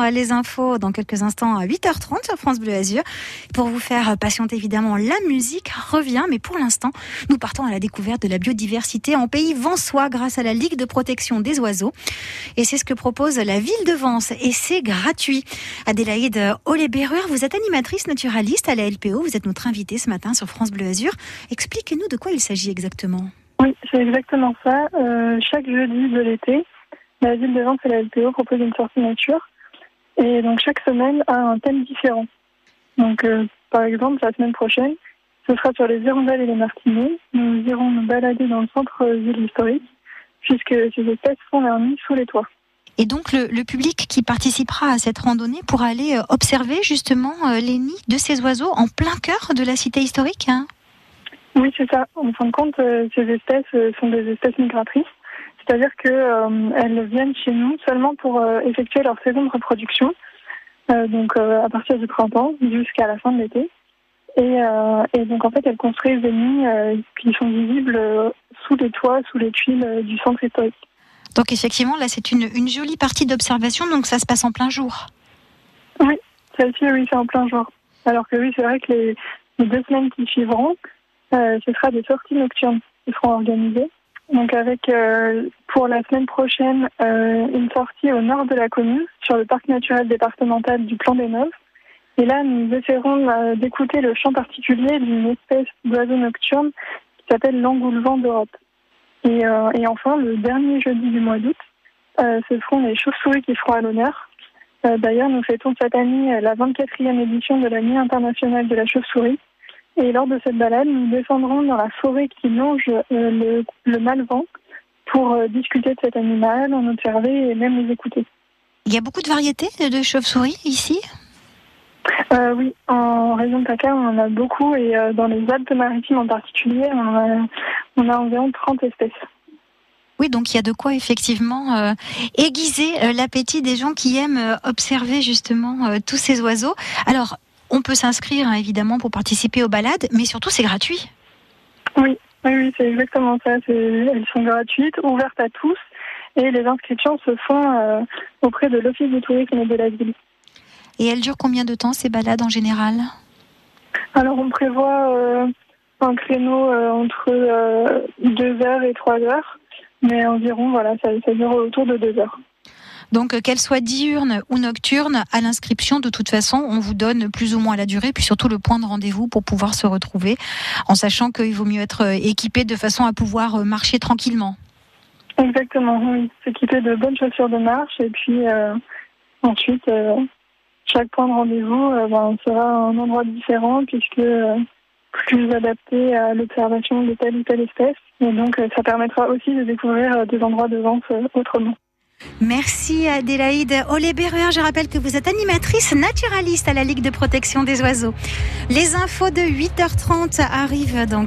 euh, les infos dans quelques instants à 8h30 sur France Bleu Azur. Pour vous faire patienter évidemment, la musique revient, mais pour l'instant, nous partons à la découverte de la biodiversité en pays vansois grâce à la Ligue de protection des oiseaux. Et c'est ce que propose la ville de Vence et c'est gratuit. Adélaïde Olé-Berruer, vous êtes animatrice naturaliste à la LPO, vous êtes notre invitée ce matin sur France Bleu Azur. Expliquez-nous de quoi il s'agit exactement. Oui, c'est exactement ça. Euh, chaque jeudi de l'été, la ville de Vence et la LPO proposent une sortie nature. Et donc chaque semaine a un thème différent. Donc euh, par exemple, la semaine prochaine, ce sera sur les hirondelles et les martinets. Nous irons nous balader dans le centre-ville historique, puisque ces espèces sont leur nid sous les toits. Et donc le, le, public qui participera à cette randonnée pourra aller euh, observer justement euh, les nids de ces oiseaux en plein cœur de la cité historique hein? Oui, c'est ça. En fin de compte, ces espèces sont des espèces migratrices. C'est-à-dire qu'elles viennent chez nous seulement pour effectuer leur saison de reproduction, donc à partir du printemps jusqu'à la fin de l'été. Et, et, donc en fait, elles construisent des nids qui sont visibles sous les toits, sous les tuiles du centre historique. Donc effectivement, là, c'est une, une jolie partie d'observation, donc ça se passe en plein jour. Oui, celle-ci, oui, c'est en plein jour. Alors que oui, c'est vrai que les, les, deux semaines qui suivront, euh, ce sera des sorties nocturnes qui seront organisées. Donc avec, euh, pour la semaine prochaine, euh, une sortie au nord de la commune, sur le parc naturel départemental du Plan des Neuves. Et là, nous essaierons euh, d'écouter le chant particulier d'une espèce d'oiseau nocturne qui s'appelle l'engoulevent d'Europe. Et, et, enfin, le dernier jeudi du mois d'août, ce seront les chauves-souris qui seront à l'honneur. D'ailleurs, nous fêtons cette année la 24e édition de la Nuit internationale de la chauve-souris. Et lors de cette balade, nous descendrons dans la forêt qui longe le, le Malvent pour discuter de cet animal, en observer et même les écouter. Il y a beaucoup de variétés de chauves-souris ici? Euh, oui, en région de PACA, on en a beaucoup et euh, dans les Alpes-Maritimes en particulier, on a, on a, environ 30 espèces. Oui, donc il y a de quoi effectivement euh, aiguiser euh, l'appétit des gens qui aiment euh, observer justement tous ces oiseaux. Alors, on peut s'inscrire hein, évidemment pour participer aux balades, mais surtout c'est gratuit. Oui, oui, oui c'est exactement ça. Elles sont gratuites, ouvertes à tous et les inscriptions se font auprès de l'Office du tourisme de la ville. Et elles durent combien de temps ces balades en général? Alors on prévoit euh, un créneau euh, entre euh, 2 heures et 3 heures, mais environ voilà, ça, ça dure autour de 2 heures. Donc, qu'elle soit diurne ou nocturne, à l'inscription, de toute façon, on vous donne plus ou moins la durée, puis surtout le point de rendez-vous pour pouvoir se retrouver, en sachant qu'il vaut mieux être équipé de façon à pouvoir marcher tranquillement. Exactement, oui. S'équiper de bonnes chaussures de marche, et puis euh, ensuite, euh, chaque point de rendez-vous euh, ben, sera un endroit différent, puisque plus adapté à l'observation de telle ou telle espèce. Et donc, ça permettra aussi de découvrir des endroits de vente autrement. Merci Adélaïde Olé-Berruer. Je rappelle que vous êtes animatrice naturaliste à la Ligue de protection des oiseaux. Les infos de 8h30 arrivent dans